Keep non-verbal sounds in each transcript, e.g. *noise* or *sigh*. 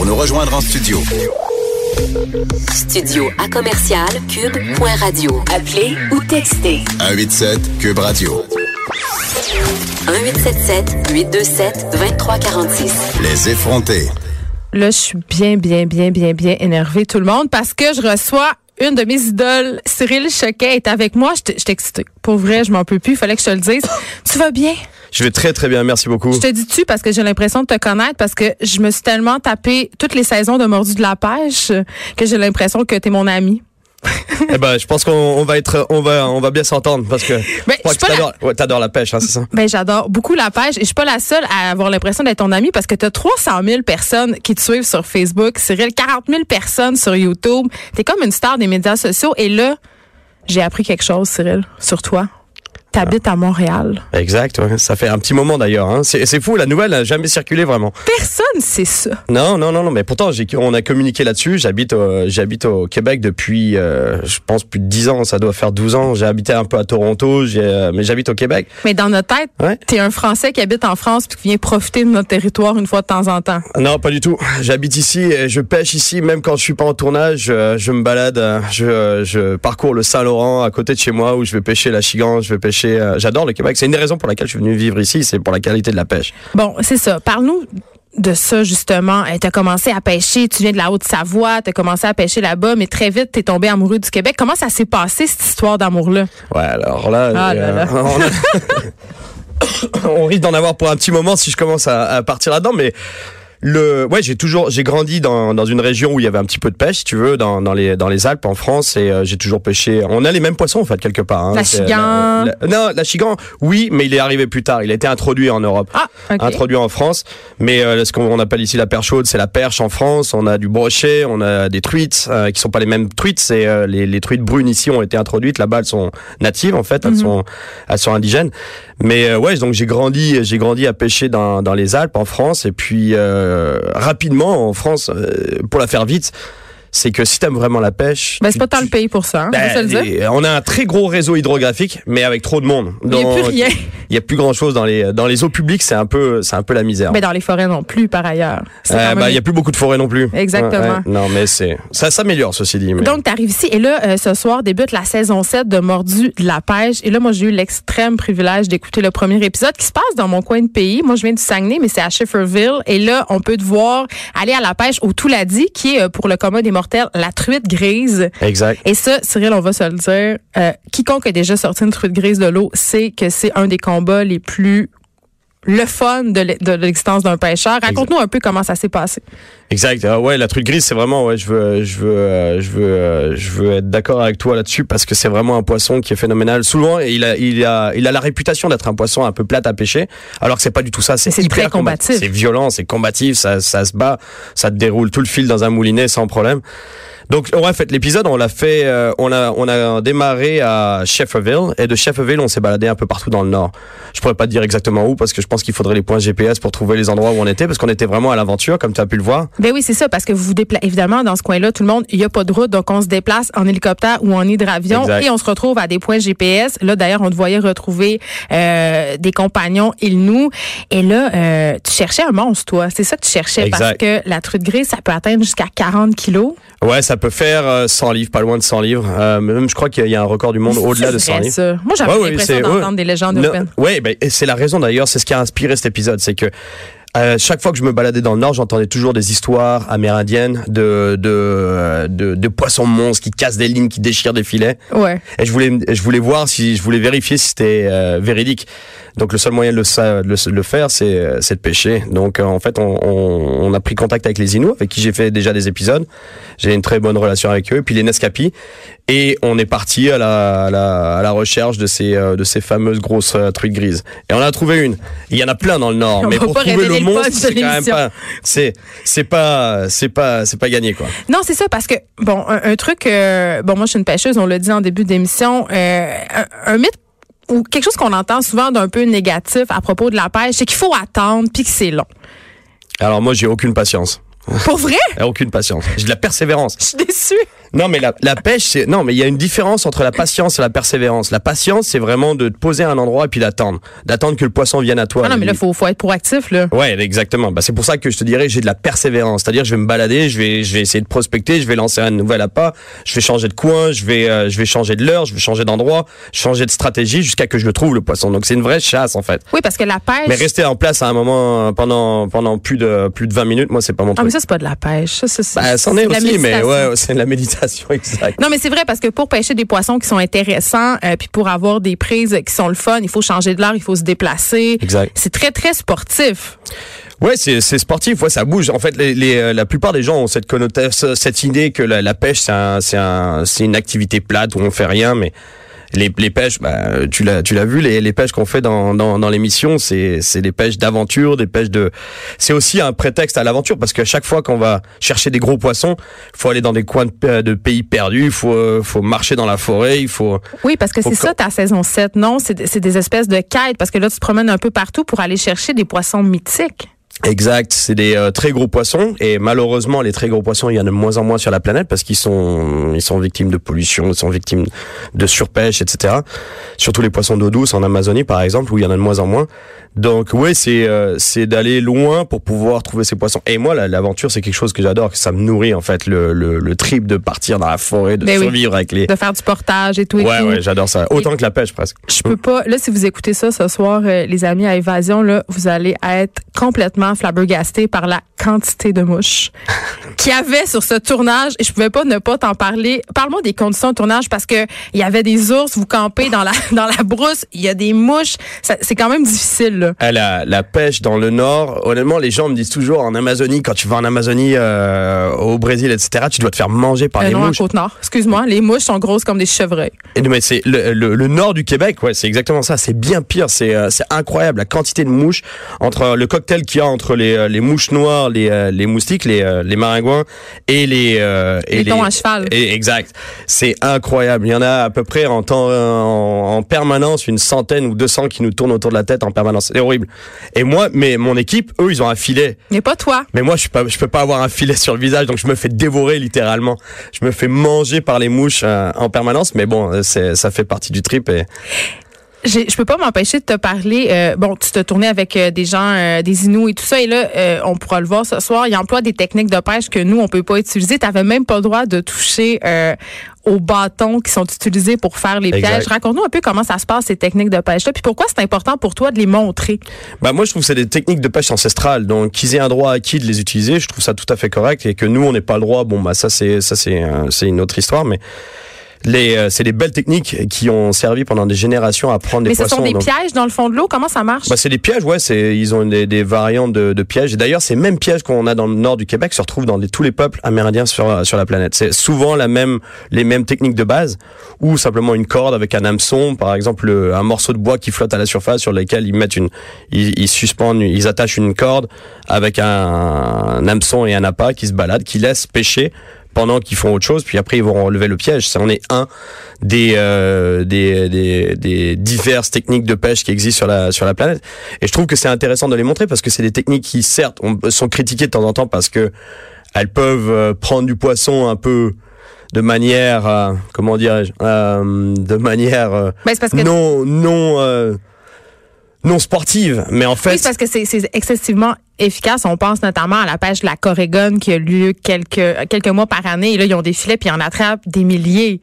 pour nous rejoindre en studio. Studio à commercial cube.radio. Appelez ou textez 187 Cube Radio. 1877 827 2346. Les effrontés. Là, je suis bien, bien, bien, bien, bien énervée, tout le monde, parce que je reçois une de mes idoles, Cyril Choquet, est avec moi. Je excitée. Pour vrai, je m'en peux plus. Il fallait que je te le dise. Tu vas bien? Je vais très, très bien. Merci beaucoup. Je te dis tu parce que j'ai l'impression de te connaître, parce que je me suis tellement tapé toutes les saisons de Mordu de la pêche que j'ai l'impression que tu es mon ami eh ben, je pense qu'on va être, on va, on va bien s'entendre parce que *laughs* ben, je t'adores la... ouais, la pêche, hein, c'est ça? Ben, j'adore beaucoup la pêche et je suis pas la seule à avoir l'impression d'être ton ami parce que tu as 300 000 personnes qui te suivent sur Facebook, Cyril, 40 000 personnes sur YouTube. T'es comme une star des médias sociaux et là, j'ai appris quelque chose, Cyril, sur toi. T'habites à Montréal. Exact, ouais. ça fait un petit moment d'ailleurs. Hein. C'est fou, la nouvelle n'a jamais circulé vraiment. Personne sait ça. Non, non, non, non, mais pourtant on a communiqué là-dessus. J'habite, j'habite au Québec depuis, euh, je pense plus de 10 ans. Ça doit faire 12 ans. J'ai habité un peu à Toronto, euh, mais j'habite au Québec. Mais dans notre tête, ouais. t'es un Français qui habite en France puis qui vient profiter de notre territoire une fois de temps en temps. Non, pas du tout. J'habite ici, et je pêche ici, même quand je suis pas en tournage. Je, je me balade, je, je parcours le Saint-Laurent à côté de chez moi où je vais pêcher la chigan, je vais pêcher euh, j'adore le Québec. C'est une des raisons pour laquelle je suis venu vivre ici, c'est pour la qualité de la pêche. Bon, c'est ça. Parle-nous de ça, justement. Euh, tu as commencé à pêcher, tu viens de la Haute-Savoie, tu as commencé à pêcher là-bas, mais très vite, tu es tombé amoureux du Québec. Comment ça s'est passé, cette histoire d'amour-là? Ouais, alors là... Ah euh, on, *laughs* *coughs* risque d'en avoir pour un petit moment si je commence à, à partir là-dedans, mais le, ouais, j'ai toujours, j'ai grandi dans, dans une région où il y avait un petit peu de pêche, si tu veux, dans, dans les dans les Alpes en France, et euh, j'ai toujours pêché. On a les mêmes poissons en fait quelque part. Hein. La chigan. non, la chigan, oui, mais il est arrivé plus tard. Il a été introduit en Europe, ah, introduit en France. Mais euh, ce qu'on appelle ici la perche chaude, c'est la perche en France. On a du brochet, on a des truites euh, qui sont pas les mêmes truites. C'est euh, les, les truites brunes ici ont été introduites. Là-bas, elles sont natives en fait, elles mhm. sont elles sont indigènes. Mais ouais, donc j'ai grandi, j'ai grandi à pêcher dans dans les Alpes en France, et puis rapidement en France, euh, pour la faire vite, c'est que si t'aimes vraiment la pêche. Ben, c'est pas tant le pays pour ça, hein, ben, On a un très gros réseau hydrographique, mais avec trop de monde. il n'y a plus rien. Il y a plus grand chose dans les dans les eaux publiques, c'est un peu c'est un peu la misère. Mais dans les forêts non plus, par ailleurs. Euh, bah, il y a plus beaucoup de forêts non plus. Exactement. non, mais c'est ça s'améliore ceci dit. Mais... Donc tu arrives ici et là euh, ce soir débute la saison 7 de Mordu de la pêche et là moi j'ai eu l'extrême privilège d'écouter le premier épisode qui se passe dans mon coin de pays. Moi je viens du Saguenay, mais c'est à Schifferville et là on peut te voir aller à la pêche au Touladi qui est euh, pour le commun des la truite grise. Exact. Et ça, Cyril, on va se le dire, euh, quiconque a déjà sorti une truite grise de l'eau sait que c'est un des combats les plus le fun de l'existence d'un pêcheur. Raconte-nous un peu comment ça s'est passé. Exact. Ah ouais, la truite grise, c'est vraiment ouais, je veux je veux euh, je veux euh, je veux être d'accord avec toi là-dessus parce que c'est vraiment un poisson qui est phénoménal. Souvent, il a il a il a la réputation d'être un poisson un peu plate à pêcher, alors que c'est pas du tout ça, c'est hyper combatif. C'est violent, c'est combatif, ça ça se bat, ça te déroule tout le fil dans un moulinet sans problème. Donc, on a fait l'épisode, on l'a fait, euh, on a, on a démarré à Shefferville et de Shefferville, on s'est baladé un peu partout dans le nord. Je pourrais pas te dire exactement où parce que je pense qu'il faudrait les points GPS pour trouver les endroits où on était parce qu'on était vraiment à l'aventure, comme tu as pu le voir. Ben oui, c'est ça, parce que vous vous déplacez évidemment dans ce coin-là, tout le monde, il y a pas de route, donc on se déplace en hélicoptère ou en hydravion et on se retrouve à des points GPS. Là, d'ailleurs, on te voyait retrouver euh, des compagnons, ils nous. Et là, euh, tu cherchais un monstre, toi. C'est ça que tu cherchais parce que la truite grise, ça peut atteindre jusqu'à 40 kilos. Ouais, ça peut faire 100 euh, livres, pas loin de 100 livres. Euh, même, je crois qu'il y a un record du monde au-delà de 100 livres. Ça. Moi, j'avais l'impression d'entendre des légendes urbaines. Oui, ben, c'est la raison d'ailleurs, c'est ce qui a inspiré cet épisode, c'est que euh, chaque fois que je me baladais dans le Nord, j'entendais toujours des histoires amérindiennes de de, de, de poissons monstres qui cassent des lignes, qui déchirent des filets. Ouais. Et je voulais je voulais voir si je voulais vérifier si c'était euh, véridique. Donc le seul moyen de le, le, le faire, c'est de pêcher. Donc euh, en fait, on, on, on, a pris contact avec les Inuits, avec qui j'ai fait déjà des épisodes. J'ai une très bonne relation avec eux. Puis les Nescapi. Et on est parti à la, à la, à la recherche de ces de ces fameuses grosses truites grises. Et on a trouvé une. Il y en a plein dans le Nord, *laughs* mais pour trouver le c'est quand même pas, c'est, c'est pas, c'est pas, c'est pas gagné, quoi. Non, c'est ça, parce que, bon, un, truc, euh, bon, moi, je suis une pêcheuse, on l'a dit en début d'émission, euh, un, mythe ou quelque chose qu'on entend souvent d'un peu négatif à propos de la pêche, c'est qu'il faut attendre puis que c'est long. Alors moi, j'ai aucune patience. Pour vrai? Aucune patience. J'ai de la persévérance. Je suis déçu. Non, mais la, la pêche, c'est non, mais il y a une différence entre la patience et la persévérance. La patience, c'est vraiment de te poser à un endroit et puis d'attendre, d'attendre que le poisson vienne à toi. Ah non, mais là, faut, faut être proactif, là. Ouais, exactement. Bah, c'est pour ça que je te dirais, j'ai de la persévérance. C'est-à-dire, je vais me balader, je vais, je vais essayer de prospecter, je vais lancer un nouvel appât, je vais changer de coin, je vais, euh, je vais changer de l'heure, je vais changer d'endroit, changer de stratégie jusqu'à que je le trouve le poisson. Donc c'est une vraie chasse en fait. Oui, parce que la pêche. Mais rester en place à un moment pendant pendant plus de plus de 20 minutes, moi c'est pas mon truc. Ah ça c'est pas de la pêche. Ça, ça, bah, c'en est, aussi, mais ouais, c'est de la méditation *laughs* exact. Non, mais c'est vrai parce que pour pêcher des poissons qui sont intéressants, euh, puis pour avoir des prises qui sont le fun, il faut changer de l'heure, il faut se déplacer. Exact. C'est très très sportif. Ouais, c'est c'est sportif, ouais, ça bouge. En fait, les, les, euh, la plupart des gens ont cette connotation, cette idée que la, la pêche c'est un, c'est un, c'est une activité plate où on fait rien, mais les, les pêches, bah, tu l'as, tu l'as vu, les, les pêches qu'on fait dans, dans, dans l'émission, c'est, c'est des pêches d'aventure, des pêches de. C'est aussi un prétexte à l'aventure parce qu'à chaque fois qu'on va chercher des gros poissons, faut aller dans des coins de, de pays perdus, il faut, faut marcher dans la forêt, il faut. Oui, parce que c'est ça ta saison 7, non? C'est, c'est des espèces de quêtes parce que là tu te promènes un peu partout pour aller chercher des poissons mythiques. Exact, c'est des euh, très gros poissons et malheureusement les très gros poissons il y en a de moins en moins sur la planète parce qu'ils sont ils sont victimes de pollution, ils sont victimes de surpêche, etc. Surtout les poissons d'eau douce en Amazonie par exemple où il y en a de moins en moins. Donc oui c'est euh, c'est d'aller loin pour pouvoir trouver ces poissons. Et moi l'aventure c'est quelque chose que j'adore, que ça me nourrit en fait le, le, le trip de partir dans la forêt, de Ben oui. survivre avec les. De faire du portage et tout. et Ouais tout. ouais j'adore ça autant que la pêche presque. Je peux pas. Là, si vous écoutez ça ce soir, euh, les amis à Évasion, là, vous allez être complètement flabbergastés par la quantité de mouches *laughs* qu'il y avait sur ce tournage. Et je pouvais pas ne pas t'en parler. Parle-moi des conditions de tournage parce que il y avait des ours, vous campez dans la *laughs* dans la brousse, il y a des mouches. C'est quand même difficile. Là. À la, la pêche dans le nord, honnêtement, les gens me disent toujours en Amazonie, quand tu vas en Amazonie, euh, au Brésil, etc., tu dois te faire manger par Euh, les non, mouches. Côte-Nord. Excuse-moi, les mouches sont grosses comme des chevreuils. Et non, mais c'est le, le, le nord du Québec, ouais, c'est exactement ça. C'est bien pire. C'est euh, incroyable la quantité de mouches entre le cocktail qu'il y a entre les, les mouches noires, les, les moustiques, les, les maringouins et les euh, et Les thons à cheval. Et- exact. C'est incroyable. Il y en a à peu près en temps en, en permanence une centaine ou 200 qui nous tournent autour de la tête en permanence. C'est horrible. Et moi, mais mon équipe, eux, ils ont un filet. Mais pas toi. Mais moi, je je peux pas avoir un filet sur le visage, donc je me fais dévorer littéralement. Je me fais manger par les mouches euh, en permanence, mais bon, euh, c'est, ça fait partie du trip. Et... Je peux pas m'empêcher de te parler. euh, bon, tu te tournais avec euh, des gens, euh, des Inuits et tout ça, et là, euh, on pourra le voir ce soir. Ils emploient des techniques de pêche que nous, on peut pas utiliser. Tu n'avais même pas le droit de toucher euh, aux bâtons qui sont utilisés pour faire les pièges. Raconte-nous un peu comment ça se passe ces techniques de pêche-là, puis pourquoi c'est important pour toi de les montrer? Bah moi, je trouve que c'est des techniques de pêche ancestrales, donc qu'ils aient un droit acquis de les utiliser, je trouve ça tout à fait correct, et que nous, on n'ait pas le droit. Bon, bah ça, c'est ça, c'est c'est une autre histoire, mais les, euh, c'est des belles techniques qui ont servi pendant des générations à prendre des Mais ce poissons. sont des donc- pièges dans le fond de l'eau? Comment ça marche? Bah, c'est des pièges, ouais. C'est ils ont des, des variantes de, de pièges. Et d'ailleurs, ces mêmes pièges qu'on a dans le nord du Québec se retrouvent dans les- tous les peuples amérindiens sur sur la planète. C'est souvent la même les mêmes techniques de base, ou simplement une corde avec un hameçon, par exemple le- un morceau de bois qui flotte à la surface sur lequel ils mettent une, ils, ils suspendent, ils attachent une corde avec un, un hameçon et un appât qui se baladent, qui laissent pêcher pendant qu'ils font autre chose, puis après ils vont relever le piège. Ça en est un des, euh, des, des, des diverses techniques de pêche qui existent sur la, sur la planète. Et je trouve que c'est intéressant de les montrer parce que c'est des techniques qui, certes, on- sont critiquées de temps en temps parce que elles peuvent euh, prendre du poisson un peu de manière, euh, comment dirais-je, euh, de manière euh, Ben, c'est parce que non, non, non sportive. Mais en fait, Oui, parce que c'est excessivement efficace. On pense notamment à la pêche de la Corégone qui a lieu quelques, quelques mois par année. Et là, ils ont des filets puis ils en attrapent des milliers.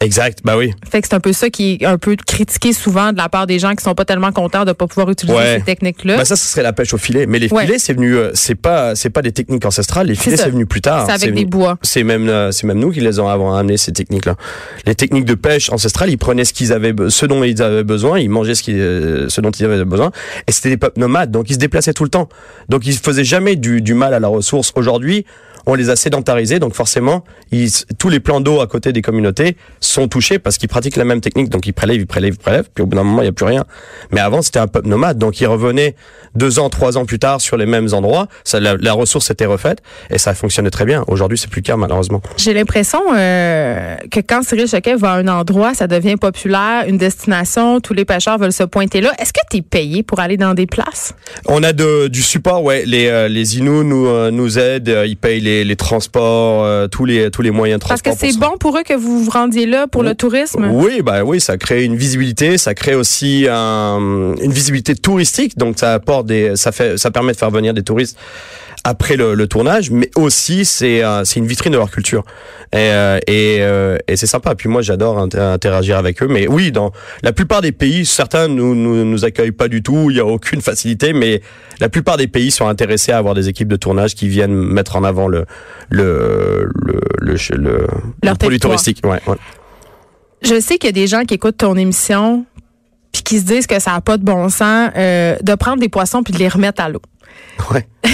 Exact, bah oui. Fait que c'est un peu ça qui est un peu critiqué souvent de la part des gens qui sont pas tellement contents de pas pouvoir utiliser Ouais. ces techniques-là. Bah ça, ce serait la pêche au filet. Mais les Ouais. filets, c'est venu, euh, c'est pas, c'est pas des techniques ancestrales. Les filets, c'est venu plus tard. c'est avec venu- des bois. C'est même, euh, c'est même nous qui les avons avant amené ces techniques-là. Les techniques de pêche ancestrales, ils prenaient ce qu'ils avaient, ce dont ils avaient besoin, ils mangeaient ce, qui, euh, ce dont ils avaient besoin, et c'était des peuples nomades, donc ils se déplaçaient tout le temps. Donc ils faisaient jamais du, du mal à la ressource. Aujourd'hui, on les a sédentarisés, donc forcément, ils, tous les plans d'eau à côté des communautés sont touchés parce qu'ils pratiquent la même technique. Donc ils prélèvent, ils prélèvent, ils prélèvent, puis au bout d'un moment, il n'y a plus rien. Mais avant, c'était un peuple nomade. Donc ils revenaient deux ans, trois ans plus tard sur les mêmes endroits. Ça, la, ressource était refaite et ça fonctionnait très bien. Aujourd'hui, c'est plus le cas, malheureusement. J'ai l'impression euh, que quand Cyril Choquet va à un endroit, ça devient populaire, une destination, tous les pêcheurs veulent se pointer là. Est-ce que tu es payé pour aller dans des places? On a de, du support, ouais. Les, euh, les Inuits nous, euh, nous aident, ils payent les, les transports, tous, les, tous les moyens de transport. Parce que c'est bon pour eux que vous vous rendiez là pour le tourisme? Oui, bah oui, ça crée une visibilité, ça crée aussi un, une visibilité touristique, donc ça apporte des, ça fait, ça permet de faire venir des touristes après le, le tournage, mais aussi c'est euh, c'est une vitrine de leur culture et euh, et, euh, et c'est sympa. Puis moi j'adore interagir avec eux, mais oui dans la plupart des pays, certains nous nous, nous accueillent pas du tout, il y a aucune facilité, mais la plupart des pays sont intéressés à avoir des équipes de tournage qui viennent mettre en avant le le le le, le, le produit touristique. Ouais, ouais. Je sais qu'il y a des gens qui écoutent ton émission puis qui se disent que ça n'a pas de bon sens euh, de prendre des poissons puis de les remettre à l'eau. Ouais. *laughs*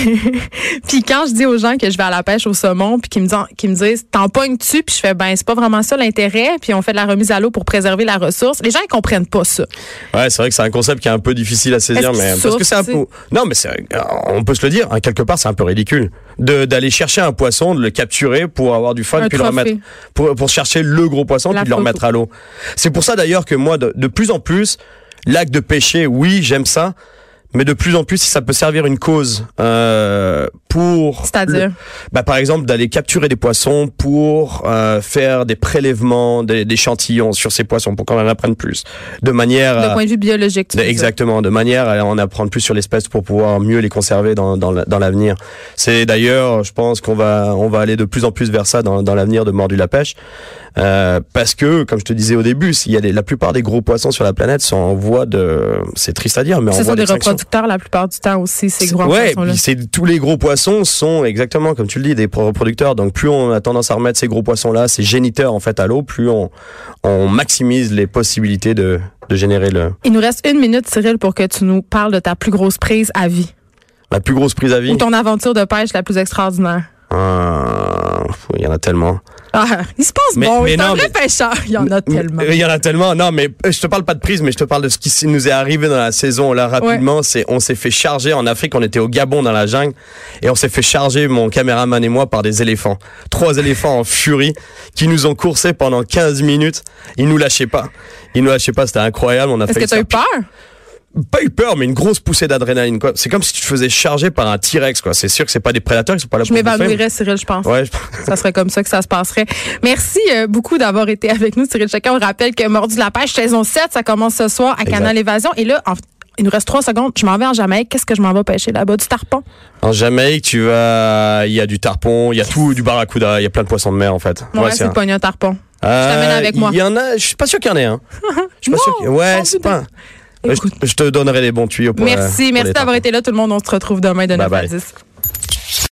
puis quand je dis aux gens que je vais à la pêche au saumon, puis qu'ils me disent, qu'ils me disent, t'en pognes-tu, puis je fais, ben c'est pas vraiment ça l'intérêt, puis on fait de la remise à l'eau pour préserver la ressource. Les gens ils comprennent pas ça. Ouais, c'est vrai que c'est un concept qui est un peu difficile à saisir, mais parce que c'est un peu, non, mais c'est, on peut se le dire, hein, quelque part c'est un peu ridicule de d'aller chercher un poisson, de le capturer pour avoir du fun, puis le remettre, pour pour chercher le gros poisson, puis de le remettre à l'eau. C'est pour ça d'ailleurs que moi, de, de plus en plus, l'acte de pêcher, oui, j'aime ça mais de plus en plus si ça peut servir une cause euh, pour c'est-à-dire bah par exemple d'aller capturer des poissons pour euh, faire des prélèvements des, d'échantillons sur ces poissons pour qu'on en apprenne plus. De manière de point de vue biologique exactement de manière à en apprendre plus sur l'espèce pour pouvoir mieux les conserver dans dans, dans l'avenir. C'est d'ailleurs je pense qu'on va on va aller de plus en plus vers ça dans, dans l'avenir de mordu la pêche euh, parce que comme je te disais au début s'il y a des, la plupart des gros poissons sur la planète sont en voie de c'est triste à dire mais en voie la plupart du temps aussi, ces gros ouais, poissons-là. c'est tous les gros poissons sont exactement comme tu le dis des reproducteurs. Donc plus on a tendance à remettre ces gros poissons-là, ces géniteurs en fait à l'eau, plus on, on maximise les possibilités de, de générer le. Il nous reste une minute, Cyril, pour que tu nous parles de ta plus grosse prise à vie. La plus grosse prise à vie? Ou ton aventure de pêche la plus extraordinaire. Ah, il y en a tellement. Ah, il se passe bon. Mais non, vrai pêcheur. Il y en a tellement. Il y en a tellement. Non, mais euh, je te parle pas de prise, mais je te parle de ce qui nous est arrivé dans la saison là rapidement. C'est, on s'est fait charger en Afrique. On était au Gabon dans la jungle et on s'est fait charger mon caméraman et moi par des éléphants. Trois éléphants en furie qui nous ont coursé pendant 15 minutes. Ils nous lâchaient pas. Ils nous lâchaient pas. C'était incroyable. On a Est-ce que tu as eu peur? Pas eu peur, mais une grosse poussée d'adrénaline. Quoi. C'est comme si tu te faisais charger par un T-Rex. Quoi. C'est sûr que c'est pas des prédateurs, qui sont pas là je m'évanouirais, Cyril, je pense. Ouais, ça serait comme ça que ça se passerait. Merci euh, beaucoup d'avoir été avec nous, Cyril Chacun. On rappelle que Mordu la pêche, saison 7, ça commence ce soir à Canal Évasion. Et là, il nous reste trois secondes. Je m'en vais en Jamaïque. Qu'est-ce que je m'en vais pêcher là-bas? Du tarpon? En Jamaïque, tu vas. Il y a du tarpon, il y a tout, du barracuda, il y a plein de poissons de mer en fait. Ouais, c'est un... tarpon. je t'amène euh, avec moi. Il y en a, je suis pas sûr qu'il y en ait un. Je suis pas *laughs* sûr. Ouais, c'est pas. Je te donnerai les bons tuyaux pour Merci, merci d'avoir été là tout le monde. On se retrouve demain de 9 à 10.